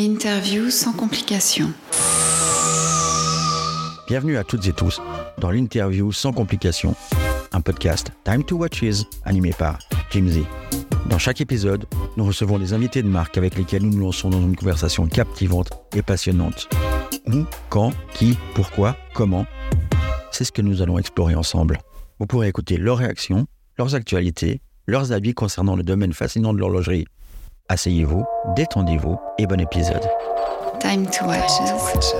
L'interview sans complications. Bienvenue à toutes et tous dans l'interview sans complications, un podcast Time to Watches animé par Jim Z. Dans chaque épisode, nous recevons des invités de marque avec lesquels nous nous lançons dans une conversation captivante et passionnante. Où, quand, qui, pourquoi, comment C'est ce que nous allons explorer ensemble. Vous pourrez écouter leurs réactions, leurs actualités, leurs avis concernant le domaine fascinant de l'horlogerie. Asseyez-vous, détendez-vous et bon épisode. Time to watches.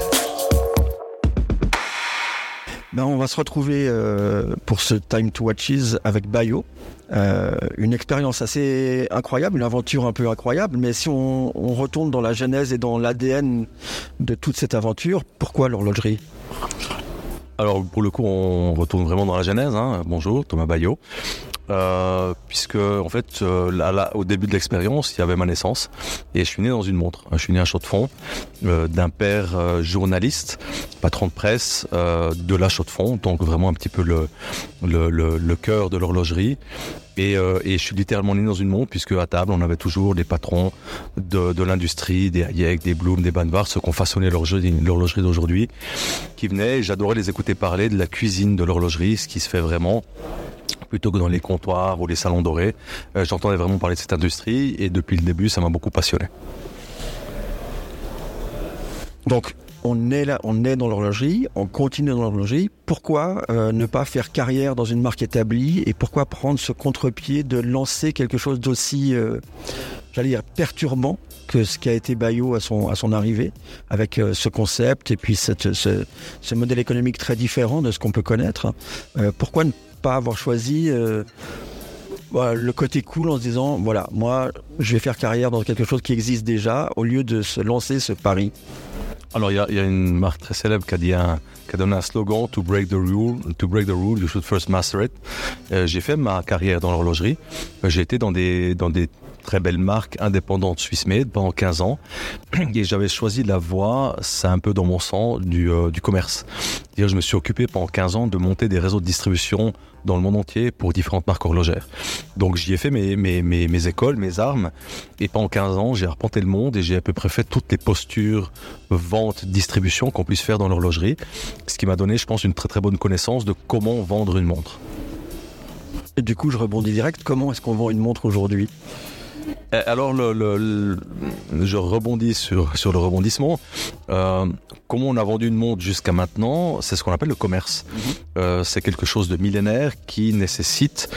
Ben, on va se retrouver euh, pour ce Time to Watches avec Bayo. Euh, une expérience assez incroyable, une aventure un peu incroyable, mais si on, on retourne dans la genèse et dans l'ADN de toute cette aventure, pourquoi l'horlogerie? Alors pour le coup, on retourne vraiment dans la genèse. hein. Bonjour, Thomas Bayot. Euh, puisque en fait, euh, là, là, au début de l'expérience, il y avait ma naissance et je suis né dans une montre. Je suis né à Chaux-de-Fonds euh, d'un père euh, journaliste, patron de presse euh, de la Chaux-de-Fonds, donc vraiment un petit peu le le, le, le cœur de l'horlogerie. Et, et je suis littéralement né dans une montre puisque à table on avait toujours des patrons de, de l'industrie, des Hayek, des Bloom, des Banvar, ceux qui ont façonné l'horlogerie d'aujourd'hui, qui venaient. J'adorais les écouter parler de la cuisine de l'horlogerie, ce qui se fait vraiment plutôt que dans les comptoirs ou les salons dorés. Euh, J'entendais vraiment parler de cette industrie et depuis le début, ça m'a beaucoup passionné. Donc, on est là, on est dans l'horlogerie, on continue dans l'horlogerie. Pourquoi euh, ne pas faire carrière dans une marque établie et pourquoi prendre ce contre-pied de lancer quelque chose d'aussi, euh, j'allais dire, perturbant que ce qui a été Bayo à son, arrivée, avec ce concept et puis ce, modèle économique très différent de ce qu'on peut connaître? Pourquoi ne pas avoir choisi euh, le côté cool en se disant, voilà, moi, je vais faire carrière dans quelque chose qui existe déjà, au lieu de se lancer ce pari Alors, il y, a- il y a une marque très célèbre qui a, dit un, qui a donné un slogan To break the rule, to break the rule, you should first master it. Euh, J'ai fait ma carrière dans l'horlogerie. Euh, J'ai été dans des, dans des très belles marques indépendantes Swiss Made pendant 15 ans. Et j'avais choisi la voie, c'est un peu dans mon sang, du, euh, commerce. Je me suis occupé pendant 15 ans de monter des réseaux de distribution dans le monde entier pour différentes marques horlogères. Donc j'y ai fait mes, mes, mes, mes écoles, mes armes, et pendant 15 ans, j'ai arpenté le monde et j'ai à peu près fait toutes les postures vente, distribution qu'on puisse faire dans l'horlogerie, ce qui m'a donné, je pense, une très très bonne connaissance de comment vendre une montre. Et du coup, je rebondis direct. Comment est-ce qu'on vend une montre aujourd'hui? Alors, le, le- le- je rebondis sur, sur le rebondissement. Euh, comment on a vendu une montre jusqu'à maintenant C'est ce qu'on appelle le commerce. Euh, c'est quelque chose de millénaire qui nécessite,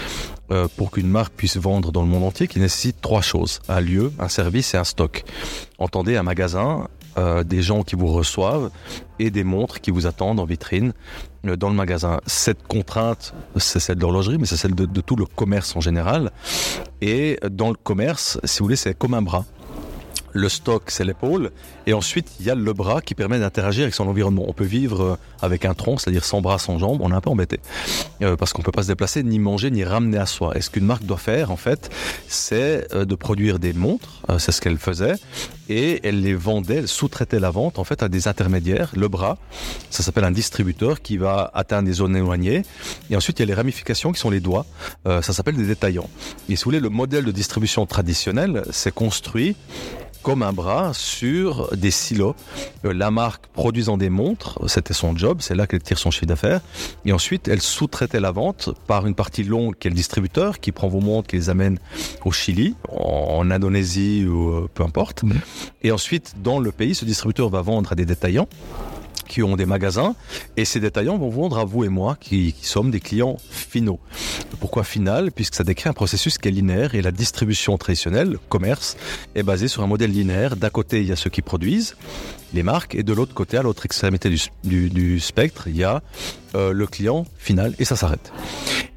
euh, pour qu'une marque puisse vendre dans le monde entier, qui nécessite trois choses. Un lieu, un service et un stock. Entendez un magasin, euh, des gens qui vous reçoivent et des montres qui vous attendent en vitrine euh, dans le magasin. Cette contrainte, c'est celle de l'horlogerie, mais c'est celle de, de tout le commerce en général. Et dans le commerce, si vous voulez, c'est comme un bras. Le stock, c'est l'épaule. Et ensuite, il y a le bras qui permet d'interagir avec son environnement. On peut vivre euh, avec un tronc, c'est-à-dire sans bras, sans jambes. On est un peu embêté. Euh, parce qu'on peut pas se déplacer, ni manger, ni ramener à soi. Et ce qu'une marque doit faire, en fait, c'est euh, de produire des montres. Euh, c'est ce qu'elle faisait. Et elle les vendait, elle sous-traitait la vente, en fait, à des intermédiaires. Le bras, ça s'appelle un distributeur qui va atteindre des zones éloignées. Et ensuite, il y a les ramifications qui sont les doigts. Euh, ça s'appelle des détaillants. Et si vous voulez, le modèle de distribution traditionnel, c'est construit comme un bras sur des silos. Euh, la marque produisant des montres, c'était son job, c'est là qu'elle tire son chiffre d'affaires. Et ensuite, elle sous-traitait la vente par une partie longue qui est le distributeur, qui prend vos montres, qui les amène au Chili, en Indonésie ou euh, peu importe. Et ensuite, dans le pays, ce distributeur va vendre à des détaillants qui ont des magasins et ces détaillants vont vendre à vous et moi qui, sommes des clients finaux. Pourquoi final? Puisque ça décrit un processus qui est linéaire et la distribution traditionnelle, le commerce, est basée sur un modèle linéaire. D'un côté, il y a ceux qui produisent, les marques, et de l'autre côté, à l'autre extrémité du spectre, il y a euh, le client final et ça s'arrête.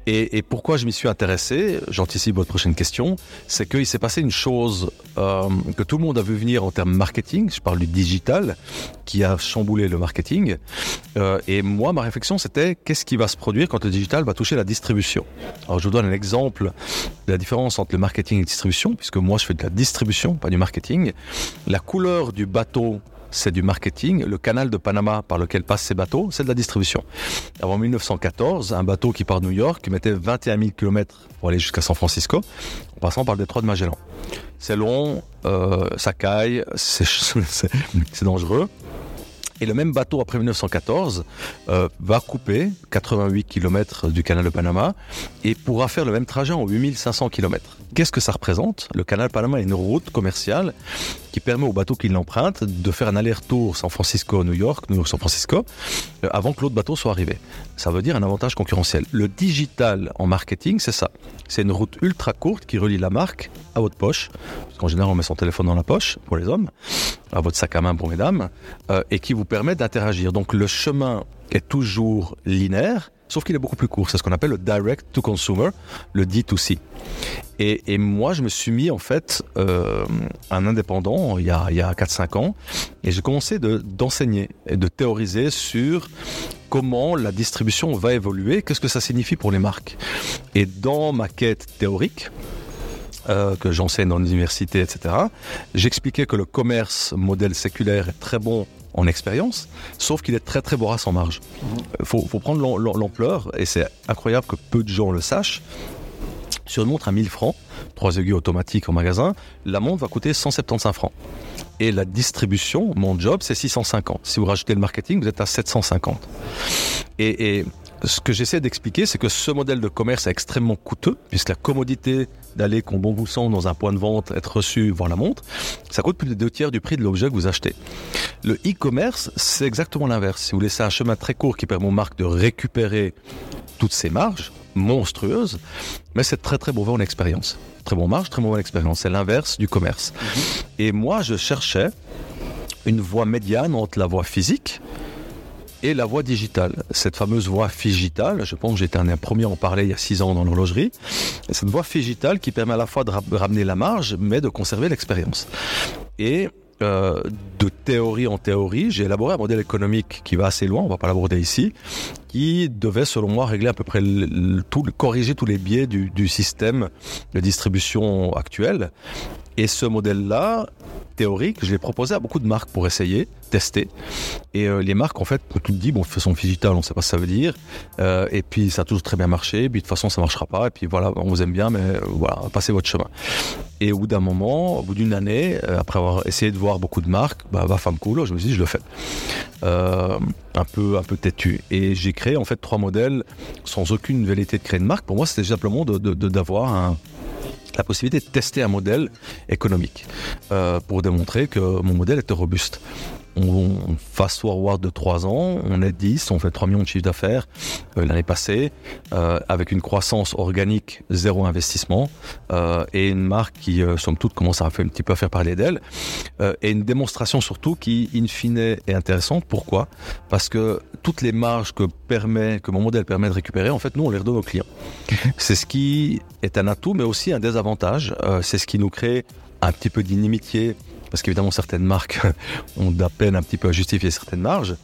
Et, et pourquoi je m'y suis intéressé, j'anticipe votre prochaine question, c'est qu'il s'est passé une chose euh, que tout le monde a vu venir en termes marketing, je parle du digital, qui a chamboulé le marketing. Euh, et moi, ma réflexion, c'était qu'est-ce qui va se produire quand le digital va toucher la distribution? Alors, je vous donne un exemple de la différence entre le marketing et la distribution, puisque moi, je fais de la distribution, pas du marketing. La couleur du bateau c'est du marketing. Le canal de Panama par lequel passent ces bateaux, c'est de la distribution. Avant 1914, un bateau qui part de New York mettait 21 000 km pour aller jusqu'à San Francisco, en passant par le détroit de Magellan. C'est long, euh, ça caille, c'est dangereux. Et le même bateau, après 1914, euh, va couper 88 km du canal de Panama et pourra faire le même trajet en 8500 km. Qu'est-ce que ça représente? Le canal de Panama est une route commerciale qui permet aux bateaux qui l'empruntent de faire un aller-retour San Francisco-New York, New York-San Francisco, euh, avant que l'autre bateau soit arrivé. Ça veut dire un avantage concurrentiel. Le digital en marketing, c'est ça. C'est une route ultra courte qui relie la marque à votre poche, parce qu'en général on met son téléphone dans la poche pour les hommes, à votre sac à main pour mesdames, euh, et qui vous permet d'interagir. Donc le chemin est toujours linéaire, sauf qu'il est beaucoup plus court. C'est ce qu'on appelle le direct to consumer, le D2C. Et, moi, je me suis mis en fait euh, un indépendant il y a, il y a 4-5 ans, et j'ai commencé d'enseigner et de théoriser sur comment la distribution va évoluer, qu'est-ce que ça signifie pour les marques. Et dans ma quête théorique, euh, que j'enseigne dans l'université, etc., j'expliquais que le commerce modèle séculaire est très bon en expérience, sauf qu'il est très très vorace en marge. Il faut, faut, prendre l'ampleur, et c'est incroyable que peu de gens le sachent. Sur une montre à 1000 francs, trois aiguilles automatiques en magasin, la montre va coûter 175 francs. Et la distribution, mon job, c'est 650. Si vous rajoutez le marketing, vous êtes à 750. Et, et ce que j'essaie d'expliquer, c'est que ce modèle de commerce est extrêmement coûteux, puisque la commodité d'aller, comme bon vous semble, dans un point de vente, être reçu, voir la montre, ça coûte plus de deux tiers du prix de l'objet que vous achetez. Le e-commerce, c'est exactement l'inverse. Si vous laissez un chemin très court qui permet aux marques de récupérer toutes ces marges monstrueuses, mais c'est très très mauvais en expérience. Très bon marge, très mauvaise expérience. C'est l'inverse du commerce. Et moi, je cherchais une voie médiane entre la voie physique, et la voie digitale. Cette fameuse voie digitale, je pense que j'étais un des premiers à en parler il y a six ans dans l'horlogerie. Cette voie digitale qui permet à la fois de ramener la marge, mais de conserver l'expérience. Et euh, de théorie en théorie, j'ai élaboré un modèle économique qui va assez loin, on va pas l'aborder ici, qui devait selon moi régler à peu près corriger tous les biais du système de distribution actuel. Et ce modèle-là, théorique, je l'ai proposé à beaucoup de marques pour essayer, tester. Et euh, les marques, en fait, tout dit, bon, de façon digitale, on ne sait pas ce que ça veut dire. Euh, et puis, ça a toujours très bien marché. Puis, de toute façon, ça marchera pas. Et puis, voilà, on vous aime bien, mais euh, voilà, passez votre chemin. Et au bout d'un moment, au bout d'une année, après avoir essayé de voir beaucoup de marques, bah, va femme cool, je me suis dit, je le fais. Un peu, un peu têtu. Et j'ai créé, en fait, trois modèles sans aucune velléité de créer une marque. Pour moi, c'était simplement d'avoir un la possibilité de tester un modèle économique euh, pour démontrer que mon modèle était robuste on, fast forward de 3 ans, on est 10, on fait 3 millions de chiffre d'affaires euh, l'année passée, euh, avec une croissance organique, zéro investissement, euh, et une marque qui, euh, somme toute, commence à faire un petit peu à faire parler d'elle, euh, et une démonstration surtout qui, in fine, est intéressante. Pourquoi? Parce que toutes les marges que permet, que mon modèle permet de récupérer, en fait, nous, on les redonne aux clients. C'est ce qui est un atout, mais aussi un désavantage. Euh, c'est ce qui nous crée un petit peu d'inimitié parce qu'évidemment certaines marques ont la peine un petit peu à justifier certaines marges.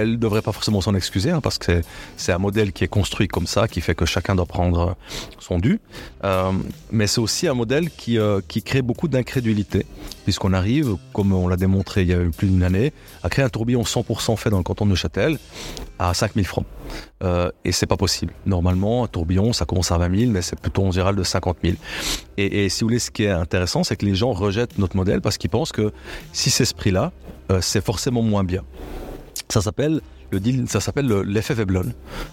Elles ne devraient pas forcément s'en excuser, hein, parce que c'est un modèle qui est construit comme ça, qui fait que chacun doit prendre son dû. Euh, mais c'est aussi un modèle qui, euh, qui crée beaucoup d'incrédulité, puisqu'on arrive, comme on l'a démontré il y a plus d'une année, à créer un tourbillon 100% fait dans le canton de Neuchâtel à 5000 francs. Euh, et c'est pas possible. Normalement, un tourbillon, ça commence à 20 000, mais c'est plutôt en général de 50 000. Et, et si vous voulez, ce qui est intéressant, c'est que les gens rejettent notre modèle parce qu'ils pensent que si c'est ce prix-là, euh, c'est forcément moins bien. Ça s'appelle le ça s'appelle l'effet Veblen,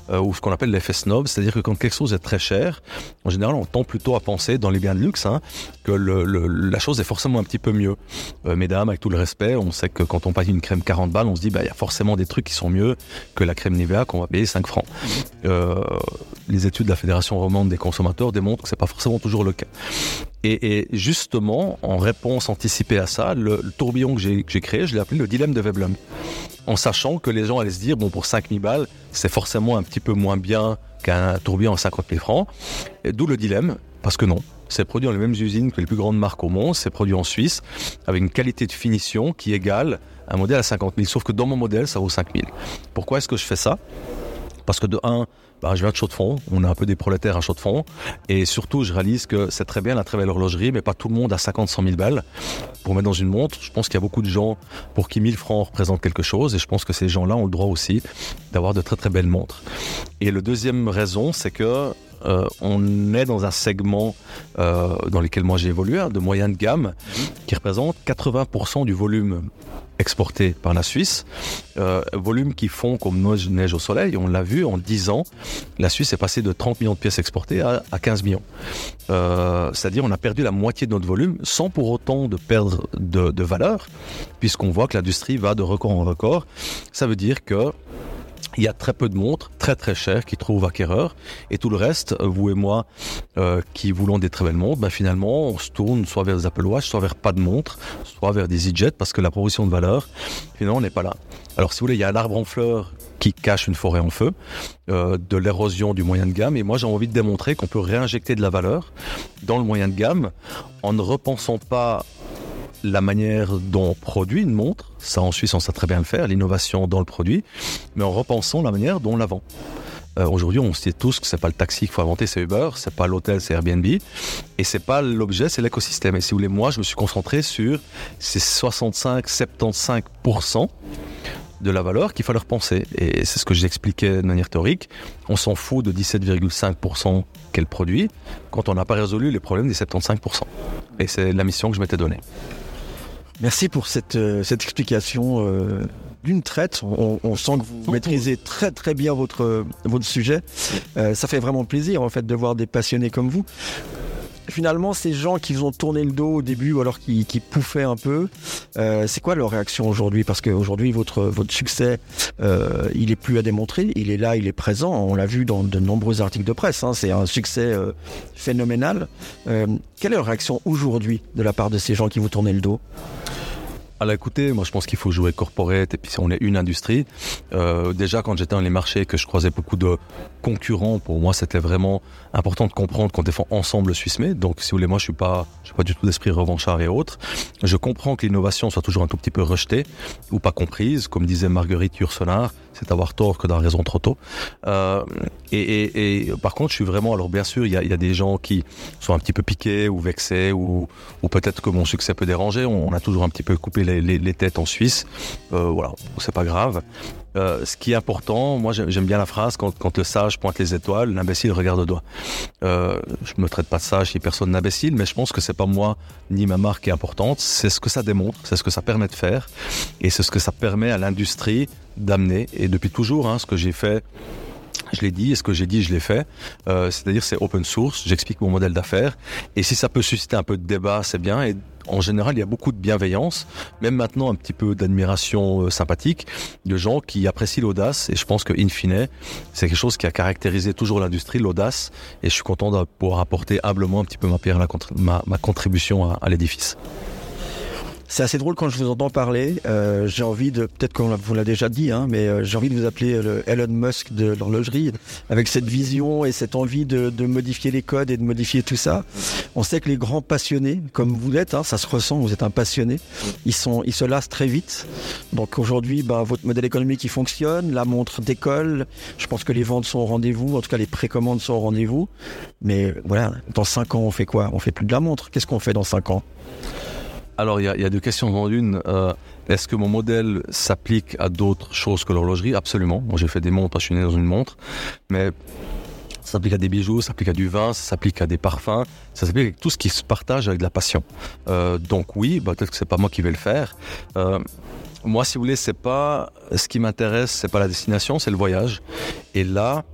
euh, ou ce qu'on appelle l'effet snob, c'est-à-dire que quand quelque chose est très cher, en général, on tend plutôt à penser dans les biens de luxe hein, que la chose est forcément un petit peu mieux. Euh, mesdames, avec tout le respect, on sait que quand on paye une crème 40 balles, on se dit bah y a forcément des trucs qui sont mieux que la crème Nivea qu'on va payer 5 francs. Euh, les études de la Fédération romande des consommateurs démontrent que c'est pas forcément toujours le cas. Et, et, justement, en réponse anticipée à ça, le, le tourbillon que j'ai créé, je l'ai appelé le dilemme de Veblen. En sachant que les gens allaient se dire, bon, pour 5000 balles, c'est forcément un petit peu moins bien qu'un tourbillon à 50 000 francs. D'où le dilemme, parce que non. C'est produit dans les mêmes usines que les plus grandes marques au monde, c'est produit en Suisse, avec une qualité de finition qui égale un modèle à 50 000. Sauf que dans mon modèle, ça vaut 5 000. Pourquoi est-ce que je fais ça? Parce que de un, bah, je viens de Chaux-de-Fonds, on est un peu des prolétaires à Chaux-de-Fonds, et surtout je réalise que c'est très bien la très belle horlogerie, mais pas tout le monde a 50, 100 000 balles pour mettre dans une montre. Je pense qu'il y a beaucoup de gens pour qui 1000 francs représentent quelque chose, et je pense que ces gens-là ont le droit aussi d'avoir de très très belles montres. Et le deuxième raison, c'est que euh, on est dans un segment euh, dans lequel moi j'ai évolué, hein, de moyenne gamme, qui représente 80% du volume exporté par la Suisse. Euh, volume qui fond comme neige au soleil. On l'a vu en 10 ans, la Suisse est passée de 30 millions de pièces exportées à, 15 millions. C'est-à-dire on a perdu la moitié de notre volume sans pour autant de perdre de, de valeur, puisqu'on voit que l'industrie va de record en record. Ça veut dire que il y a très peu de montres, très très chères, qui trouvent acquéreurs. Et tout le reste, vous et moi, euh, qui voulons des très belles montres, ben finalement, on se tourne soit vers des Apple Watch, soit vers pas de montres, soit vers des e parce que la proposition de valeur, finalement, n'est pas là. Alors, si vous voulez, il y a un arbre en fleurs qui cache une forêt en feu, euh, de l'érosion du moyen de gamme. Et moi, j'ai envie de démontrer qu'on peut réinjecter de la valeur dans le moyen de gamme en ne repensant pas la manière dont on produit une montre, ça en Suisse on sait très bien le faire, l'innovation dans le produit, mais en repensant la manière dont on la vend. Euh, aujourd'hui, on sait tous que c'est pas le taxi qu'il faut inventer, c'est Uber, c'est pas l'hôtel, c'est Airbnb, et c'est pas l'objet, c'est l'écosystème. Et si vous voulez, moi, je me suis concentré sur ces 65-75% de la valeur qu'il fallait repenser. Et c'est ce que j'expliquais de manière théorique. On s'en fout de 17,5% qu'elle produit quand on n'a pas résolu les problèmes des 75%. Et c'est la mission que je m'étais donnée. Merci pour cette, euh, cette explication euh, d'une traite. On, sent que vous maîtrisez très très bien votre, votre sujet. Euh, ça fait vraiment plaisir en fait de voir des passionnés comme vous finalement, ces gens qui vous ont tourné le dos au début ou alors qui, qui pouffaient un peu, euh, c'est quoi leur réaction aujourd'hui? Parce qu'aujourd'hui, votre, votre succès, euh, il est plus à démontrer, il est là, il est présent. On l'a vu dans de nombreux articles de presse. Hein. c'est un succès euh, phénoménal. quelle est leur réaction aujourd'hui de la part de ces gens qui vous tournaient le dos? À l'écouter, moi je pense qu'il faut jouer corporate et puis on est une industrie. Euh, déjà quand j'étais dans les marchés que je croisais beaucoup de concurrents, pour moi c'était vraiment important de comprendre qu'on défend ensemble le Swissmade. Donc si vous voulez, moi je suis pas, je suis pas du tout d'esprit revanchard et autres. Je comprends que l'innovation soit toujours un tout petit peu rejetée ou pas comprise, comme disait Marguerite Yourcenar, c'est avoir tort que d'avoir raison trop tôt. Euh, et, et, et, par contre, je suis vraiment, alors bien sûr, il y a, des gens qui sont un petit peu piqués ou vexés ou, ou peut-être que mon succès peut déranger. On, a toujours un petit peu coupé les, têtes en Suisse. Euh, voilà, c'est pas grave. Euh, ce qui est important, moi j'aime bien la phrase quand, le sage pointe les étoiles, l'imbécile regarde au doigt. Euh, je me traite pas de sage si personne d'imbécile, mais je pense que c'est pas moi ni ma marque qui est importante, c'est ce que ça démontre, c'est ce que ça permet de faire, et c'est ce que ça permet à l'industrie d'amener. Et depuis toujours, hein, ce que j'ai fait je l'ai dit, et ce que j'ai dit, je l'ai fait. Euh, C'est-à-dire, c'est open source. J'explique mon modèle d'affaires. Et si ça peut susciter un peu de débat, c'est bien. Et en général, il y a beaucoup de bienveillance, même maintenant un petit peu d'admiration euh, sympathique, de gens qui apprécient l'audace. Et je pense que, in fine, c'est quelque chose qui a caractérisé toujours l'industrie, l'audace. Et je suis content de pouvoir apporter humblement un petit peu ma pierre, ma, contribution à l'édifice. C'est assez drôle quand je vous entends parler. Euh, j'ai envie de, peut-être qu'on vous l'a déjà dit, hein, mais euh, j'ai envie de vous appeler le Elon Musk de l'horlogerie, avec cette vision et cette envie de, modifier les codes et de modifier tout ça. On sait que les grands passionnés, comme vous l'êtes, hein, ça se ressent, vous êtes un passionné, ils, se lassent très vite. Donc aujourd'hui, bah, votre modèle économique il fonctionne, la montre décolle, je pense que les ventes sont au rendez-vous, en tout cas les précommandes sont au rendez-vous. Mais voilà, dans cinq ans, on fait quoi? On fait plus de la montre. Qu'est-ce qu'on fait dans cinq ans? Alors, il y, a deux questions dans une. Euh, est-ce que mon modèle s'applique à d'autres choses que l'horlogerie? Absolument. Moi, j'ai fait des montres, je suis né dans une montre. Mais ça s'applique à des bijoux, ça s'applique à du vin, ça s'applique à des parfums, ça s'applique à tout ce qui se partage avec de la passion. Euh, donc oui, bah, peut-être que c'est pas moi qui vais le faire. Euh, moi, si vous voulez, c'est pas ce qui m'intéresse, c'est pas la destination, c'est le voyage. Et là,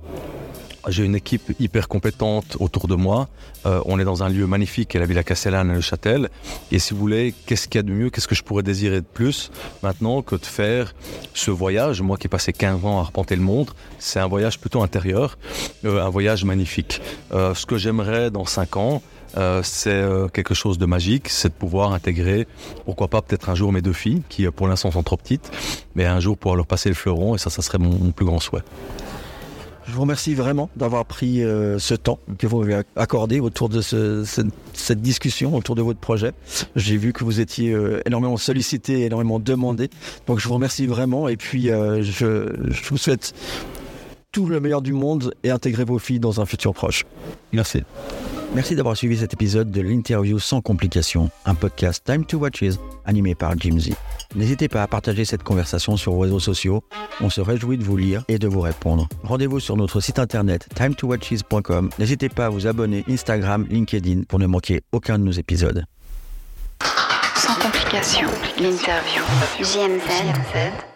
j'ai une équipe hyper compétente autour de moi. Euh, on est dans un lieu magnifique qui est la Villa Castellane le Châtel. Et si vous voulez, qu'est-ce qu'il y a de mieux Qu'est-ce que je pourrais désirer de plus maintenant que de faire ce voyage? Moi qui ai passé 15 ans à arpenter le monde, c'est un voyage plutôt intérieur, euh, un voyage magnifique. Euh, ce que j'aimerais dans 5 ans, euh, c'est euh, quelque chose de magique, c'est de pouvoir intégrer, pourquoi pas peut-être un jour mes deux filles, qui pour l'instant sont trop petites, mais un jour pouvoir leur passer le fleuron, et ça, ça serait mon plus grand souhait. Je vous remercie vraiment d'avoir pris euh, ce temps que vous avez accordé autour de ce, cette discussion, autour de votre projet. J'ai vu que vous étiez euh, énormément sollicité, énormément demandé. Donc je vous remercie vraiment et puis euh, je, je vous souhaite tout le meilleur du monde et intégrer vos filles dans un futur proche. Merci. Merci d'avoir suivi cet épisode de l'interview sans complications, un podcast Time to Watches animé par Jim Z. N'hésitez pas à partager cette conversation sur vos réseaux sociaux. On se réjouit de vous lire et de vous répondre. Rendez-vous sur notre site internet timetowatches.com. N'hésitez pas à vous abonner Instagram, LinkedIn pour ne manquer aucun de nos épisodes. Sans complications, l'interview. JMZ.